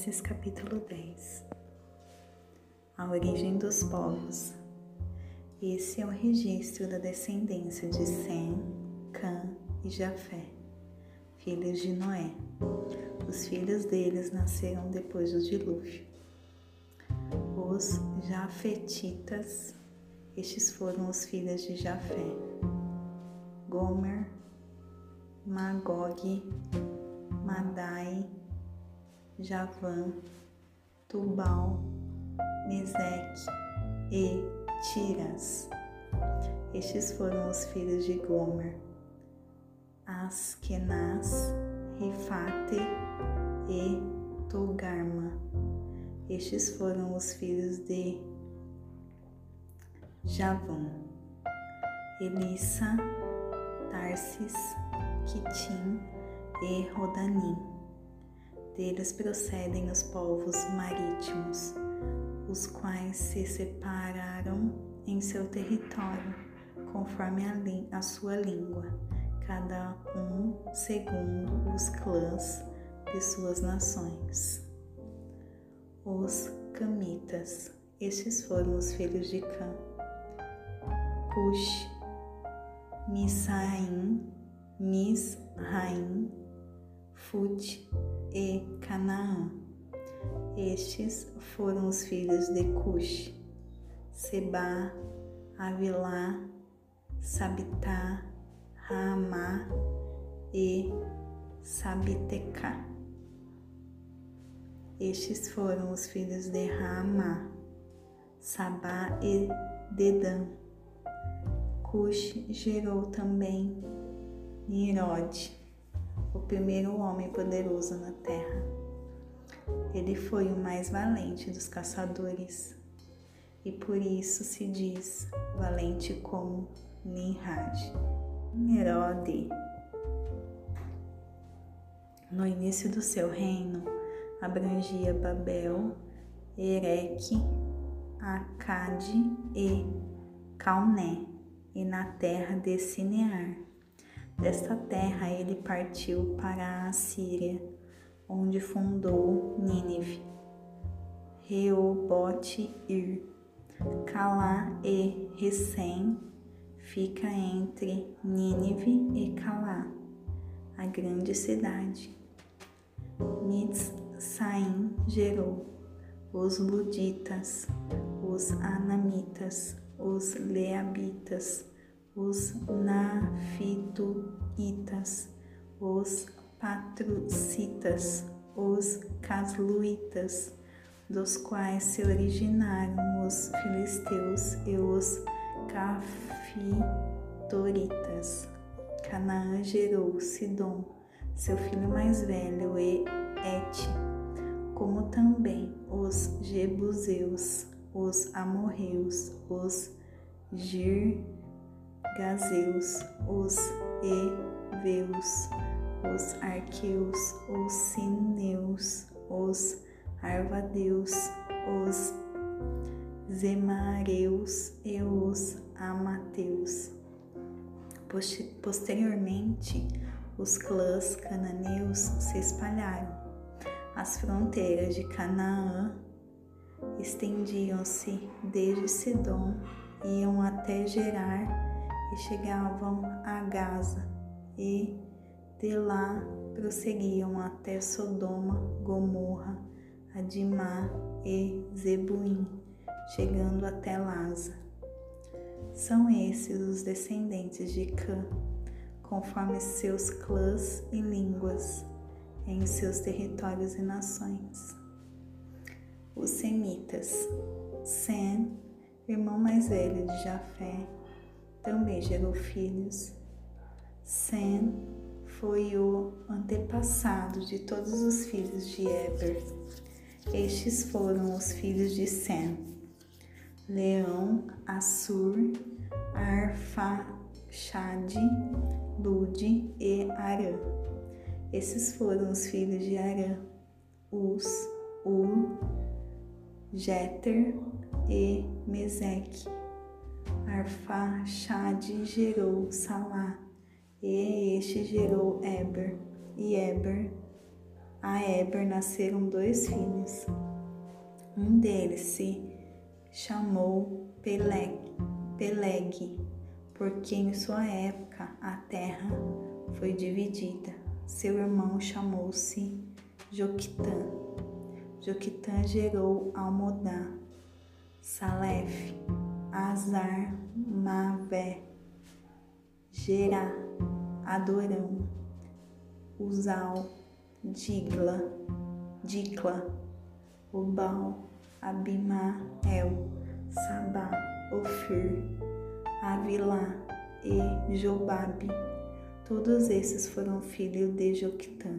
Gênesis capítulo 10 A origem dos povos. Esse é o registro da descendência de Sem, Cã e Jafé, filhos de Noé. Os filhos deles nasceram depois do dilúvio. Os Jafetitas, estes foram os filhos de Jafé. Gomer, Magog, Madai, Javã, Tubal, Meseque e Tiras. Estes foram os filhos de Gomer, Askenaz, Rifate e Togarma. Estes foram os filhos de Javã, Elissa, Tarsis, Quitim e Rodanim deles procedem os povos marítimos, os quais se separaram em seu território, conforme a, a sua língua, cada um segundo os clãs de suas nações. Os Camitas, estes foram os filhos de Cã. Cush, Misaim, Misraim, Fut e Canaã. Estes foram os filhos de Cush, Seba, Avilá, Sabitá, Raamá e Sabitecá. Estes foram os filhos de Raamá, Sabá e Dedã. Cush gerou também Nirode o primeiro homem poderoso na terra. Ele foi o mais valente dos caçadores e por isso se diz valente como Nimrod. Herode, no início do seu reino, abrangia Babel, Ereque, Acade e Calné, e na terra de Sinear Desta terra ele partiu para a Síria, onde fundou Nínive, Reobote Ir, Calá e Recém fica entre Nínive e Calá, a grande cidade. Mitzsaim gerou os Luditas, os Anamitas, os Leabitas, os Nafituitas, os Patrucitas, os Casluitas, dos quais se originaram os filisteus e os Cafitoritas. Canaã gerou Sidom, seu filho mais velho, e Et, como também os Jebuseus, os Amorreus, os Gir Gazeus, os Eveus, os Arqueus, os Sineus, os Arvadeus, os Zemareus e os Amateus. Posteriormente, os clãs cananeus se espalharam. As fronteiras de Canaã estendiam-se desde Sidom, iam até Gerar e chegavam a Gaza e de lá prosseguiam até Sodoma, Gomorra, Adimá e Zebuim, chegando até Laza. São esses os descendentes de Cã, conforme seus clãs e línguas, em seus territórios e nações. Os Semitas, Sem, irmão mais velho de Jafé, também gerou filhos. Sem foi o antepassado de todos os filhos de Eber. Estes foram os filhos de Sem: Leão, Assur, Arfaxade, Lude e Arã. Esses foram os filhos de Arã: Us, Ul, Jeter e Meseque. Arfaxade gerou Salá, e este gerou Eber, e Eber A Eber nasceram dois filhos. Um deles se chamou Peleg, Peleg, porque em sua época a terra foi dividida. Seu irmão chamou-se Joquitã. Joquitã gerou Almodá, Salef, Azar, Mavé, Gerá, Adorão, Uzal, Digla, Dicla, Obal, Abimael, Sabá, Ofir, Avilá e Jobabe. Todos esses foram filhos de Joquitã.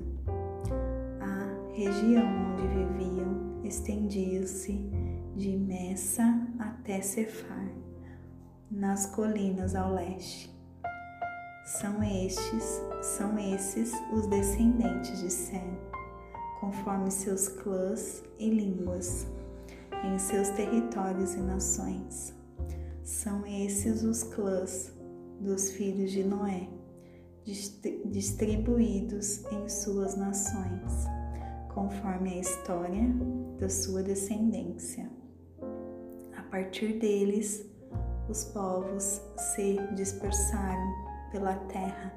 A região onde viviam estendia-se de Messa até Cefar, nas colinas ao leste. São estes, são esses os descendentes de Sem, conforme seus clãs e línguas, em seus territórios e nações. São esses os clãs dos filhos de Noé, distribuídos em suas nações, conforme a história da sua descendência. Partir deles, os povos se dispersaram pela terra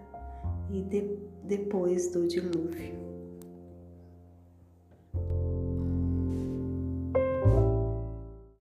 e de, depois do dilúvio.